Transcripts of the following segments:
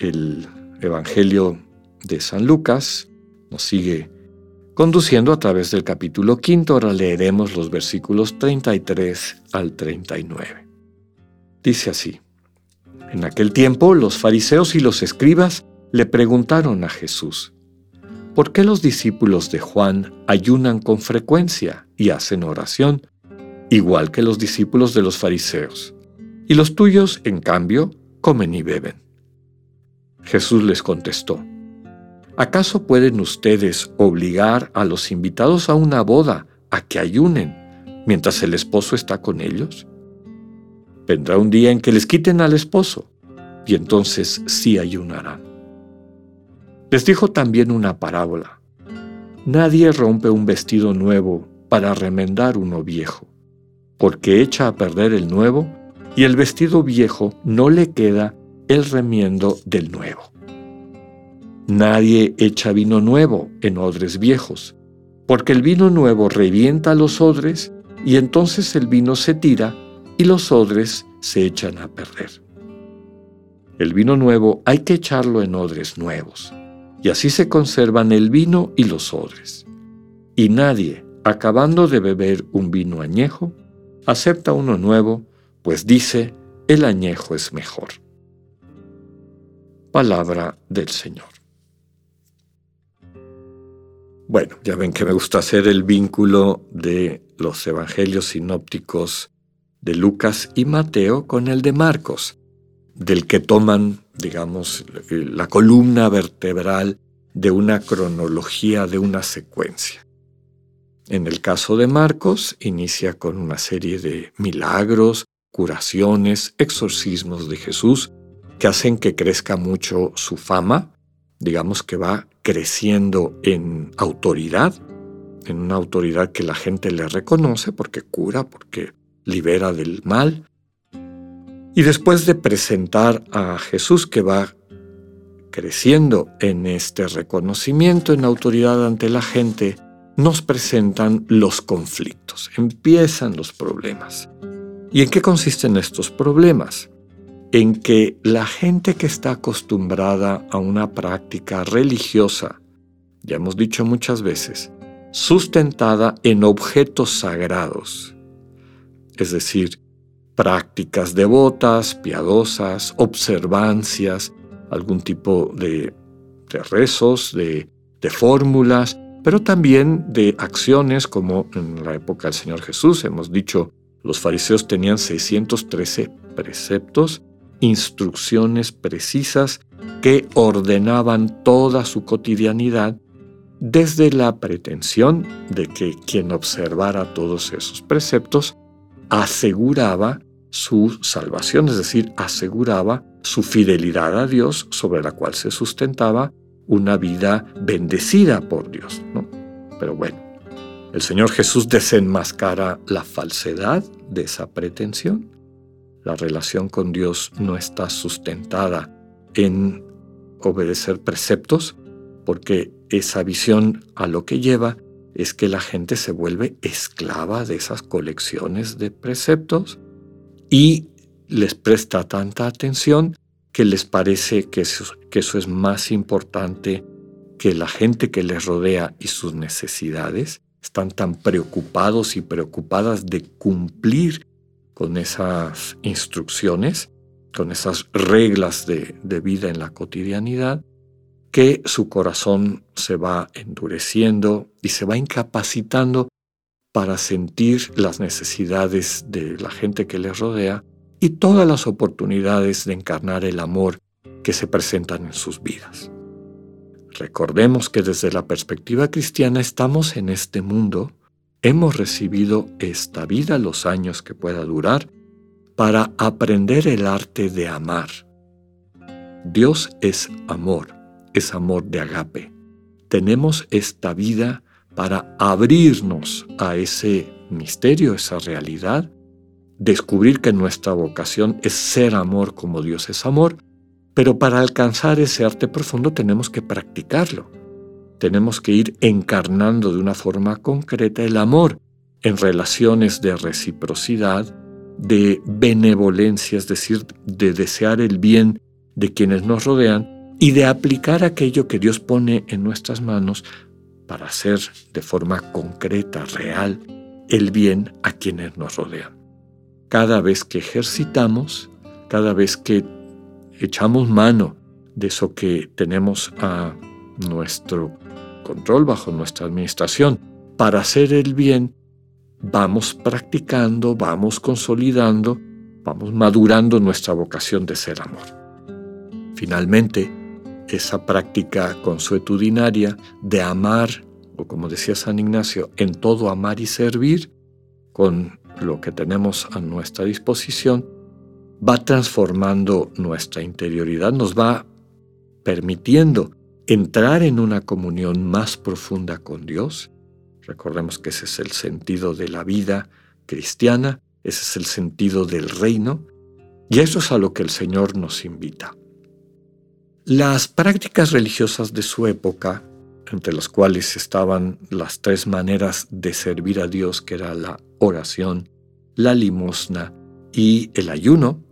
el Evangelio de San Lucas nos sigue conduciendo a través del capítulo quinto. Ahora leeremos los versículos 33 al 39. Dice así, en aquel tiempo los fariseos y los escribas le preguntaron a Jesús, ¿Por qué los discípulos de Juan ayunan con frecuencia y hacen oración, igual que los discípulos de los fariseos? Y los tuyos, en cambio, comen y beben. Jesús les contestó, ¿acaso pueden ustedes obligar a los invitados a una boda a que ayunen mientras el esposo está con ellos? Vendrá un día en que les quiten al esposo, y entonces sí ayunarán. Les dijo también una parábola. Nadie rompe un vestido nuevo para remendar uno viejo, porque echa a perder el nuevo y el vestido viejo no le queda el remiendo del nuevo. Nadie echa vino nuevo en odres viejos, porque el vino nuevo revienta los odres y entonces el vino se tira y los odres se echan a perder. El vino nuevo hay que echarlo en odres nuevos y así se conservan el vino y los odres. Y nadie, acabando de beber un vino añejo, acepta uno nuevo, pues dice, el añejo es mejor. Palabra del Señor. Bueno, ya ven que me gusta hacer el vínculo de los evangelios sinópticos de Lucas y Mateo con el de Marcos, del que toman digamos, la columna vertebral de una cronología, de una secuencia. En el caso de Marcos, inicia con una serie de milagros, curaciones, exorcismos de Jesús, que hacen que crezca mucho su fama, digamos que va creciendo en autoridad, en una autoridad que la gente le reconoce porque cura, porque libera del mal, y después de presentar a Jesús que va creciendo en este reconocimiento, en autoridad ante la gente, nos presentan los conflictos, empiezan los problemas. ¿Y en qué consisten estos problemas? En que la gente que está acostumbrada a una práctica religiosa, ya hemos dicho muchas veces, sustentada en objetos sagrados, es decir, prácticas devotas, piadosas, observancias, algún tipo de, rezos, de, fórmulas, pero también de acciones como en la época del Señor Jesús. Hemos dicho, los fariseos tenían 613 preceptos, instrucciones precisas que ordenaban toda su cotidianidad desde la pretensión de que quien observara todos esos preceptos aseguraba su salvación, es decir, aseguraba su fidelidad a Dios sobre la cual se sustentaba una vida bendecida por Dios. Pero bueno, el Señor Jesús desenmascara la falsedad de esa pretensión. La relación con Dios no está sustentada en obedecer preceptos, porque esa visión a lo que lleva es que la gente se vuelve esclava de esas colecciones de preceptos y les presta tanta atención que les parece que eso, que eso es más importante que la gente que les rodea y sus necesidades. Están tan preocupados y preocupadas de cumplir con esas instrucciones, con esas reglas de, de vida en la cotidianidad, que su corazón se va endureciendo y se va incapacitando para sentir las necesidades de la gente que les rodea y todas las oportunidades de encarnar el amor que se presentan en sus vidas. Recordemos que desde la perspectiva cristiana estamos en este mundo, hemos recibido esta vida, los años que pueda durar, para aprender el arte de amar. Dios es amor, es amor de agape. Tenemos esta vida para abrirnos a ese misterio, esa realidad, descubrir que nuestra vocación es ser amor como Dios es amor, pero para alcanzar ese arte profundo tenemos que practicarlo. Tenemos que ir encarnando de una forma concreta el amor en relaciones de reciprocidad, de benevolencia, es decir, de desear el bien de quienes nos rodean y de aplicar aquello que Dios pone en nuestras manos para hacer de forma concreta, real, el bien a quienes nos rodean. Cada vez que ejercitamos, cada vez que echamos mano de eso que tenemos a nuestro control, bajo nuestra administración, para hacer el bien, vamos practicando, vamos consolidando, vamos madurando nuestra vocación de ser amor. Finalmente, esa práctica consuetudinaria de amar, o como decía San Ignacio, en todo amar y servir, con lo que tenemos a nuestra disposición, va transformando nuestra interioridad, nos va permitiendo entrar en una comunión más profunda con Dios. Recordemos que ese es el sentido de la vida cristiana, ese es el sentido del reino, y eso es a lo que el Señor nos invita. Las prácticas religiosas de su época, entre las cuales estaban las tres maneras de servir a Dios, que era la oración, la limosna y el ayuno,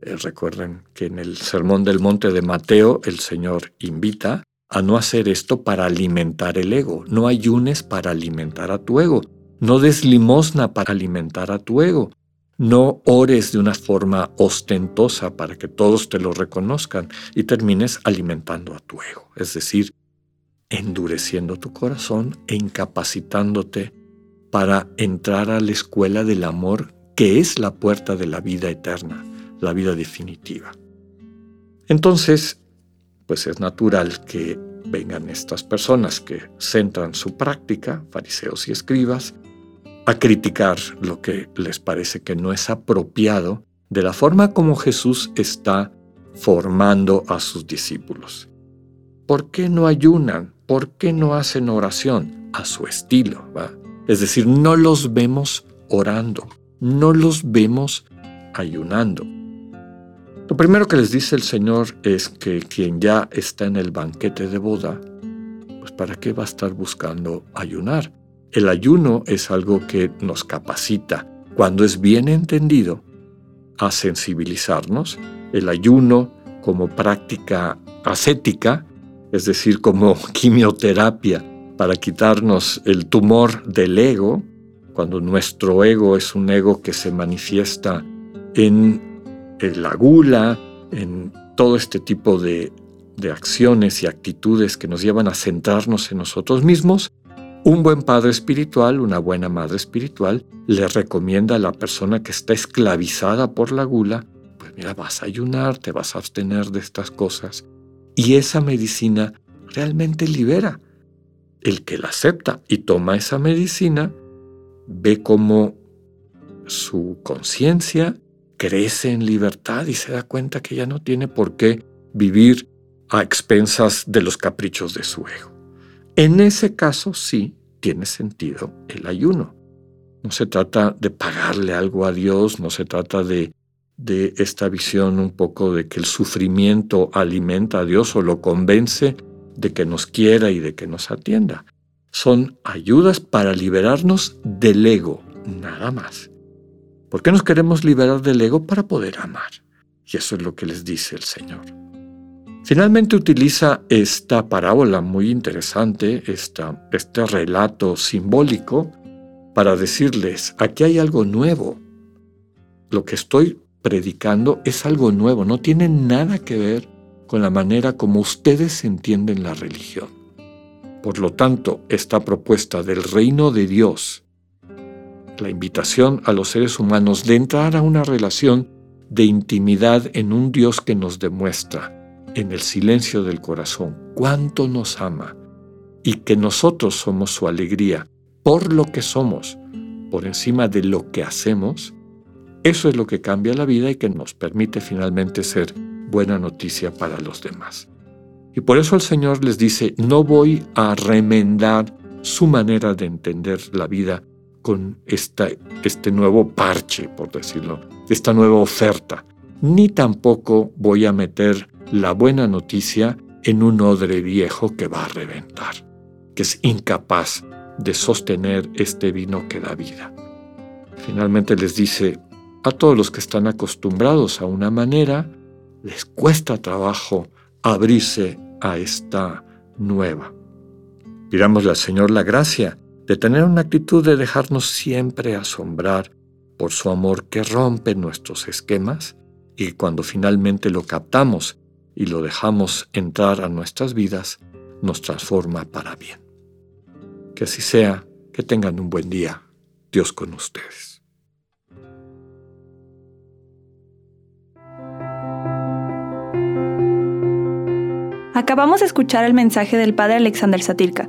eh, recuerden que en el Sermón del Monte de Mateo el Señor invita a no hacer esto para alimentar el ego. No ayunes para alimentar a tu ego. No des limosna para alimentar a tu ego. No ores de una forma ostentosa para que todos te lo reconozcan y termines alimentando a tu ego. Es decir, endureciendo tu corazón e incapacitándote para entrar a la escuela del amor que es la puerta de la vida eterna la vida definitiva. Entonces, pues es natural que vengan estas personas que centran su práctica, fariseos y escribas, a criticar lo que les parece que no es apropiado de la forma como Jesús está formando a sus discípulos. ¿Por qué no ayunan? ¿Por qué no hacen oración? A su estilo. Es decir, no los vemos orando, no los vemos ayunando. Lo primero que les dice el Señor es que quien ya está en el banquete de boda, pues ¿para qué va a estar buscando ayunar? El ayuno es algo que nos capacita, cuando es bien entendido, a sensibilizarnos. El ayuno como práctica ascética, es decir, como quimioterapia para quitarnos el tumor del ego, cuando nuestro ego es un ego que se manifiesta en en la gula, en todo este tipo de, de acciones y actitudes que nos llevan a centrarnos en nosotros mismos, un buen padre espiritual, una buena madre espiritual, le recomienda a la persona que está esclavizada por la gula, pues mira, vas a ayunar, te vas a abstener de estas cosas. Y esa medicina realmente libera. El que la acepta y toma esa medicina ve cómo su conciencia crece en libertad y se da cuenta que ya no tiene por qué vivir a expensas de los caprichos de su ego. En ese caso sí tiene sentido el ayuno. No se trata de pagarle algo a Dios, no se trata de, de esta visión un poco de que el sufrimiento alimenta a Dios o lo convence de que nos quiera y de que nos atienda. Son ayudas para liberarnos del ego, nada más. ¿Por qué nos queremos liberar del ego para poder amar? Y eso es lo que les dice el Señor. Finalmente utiliza esta parábola muy interesante, este relato simbólico, para decirles, aquí hay algo nuevo. Lo que estoy predicando es algo nuevo, no tiene nada que ver con la manera como ustedes entienden la religión. Por lo tanto, esta propuesta del reino de Dios la invitación a los seres humanos de entrar a una relación de intimidad en un Dios que nos demuestra en el silencio del corazón cuánto nos ama y que nosotros somos su alegría por lo que somos, por encima de lo que hacemos, eso es lo que cambia la vida y que nos permite finalmente ser buena noticia para los demás. Y por eso el Señor les dice, no voy a remendar su manera de entender la vida con esta, este nuevo parche, por decirlo, esta nueva oferta, ni tampoco voy a meter la buena noticia en un odre viejo que va a reventar, que es incapaz de sostener este vino que da vida. Finalmente les dice, a todos los que están acostumbrados a una manera, les cuesta trabajo abrirse a esta nueva. Pidámosle al Señor la gracia de tener una actitud de dejarnos siempre asombrar por su amor que rompe nuestros esquemas y cuando finalmente lo captamos y lo dejamos entrar a nuestras vidas, nos transforma para bien. Que así sea, que tengan un buen día. Dios con ustedes. Acabamos de escuchar el mensaje del Padre Alexander Satirka.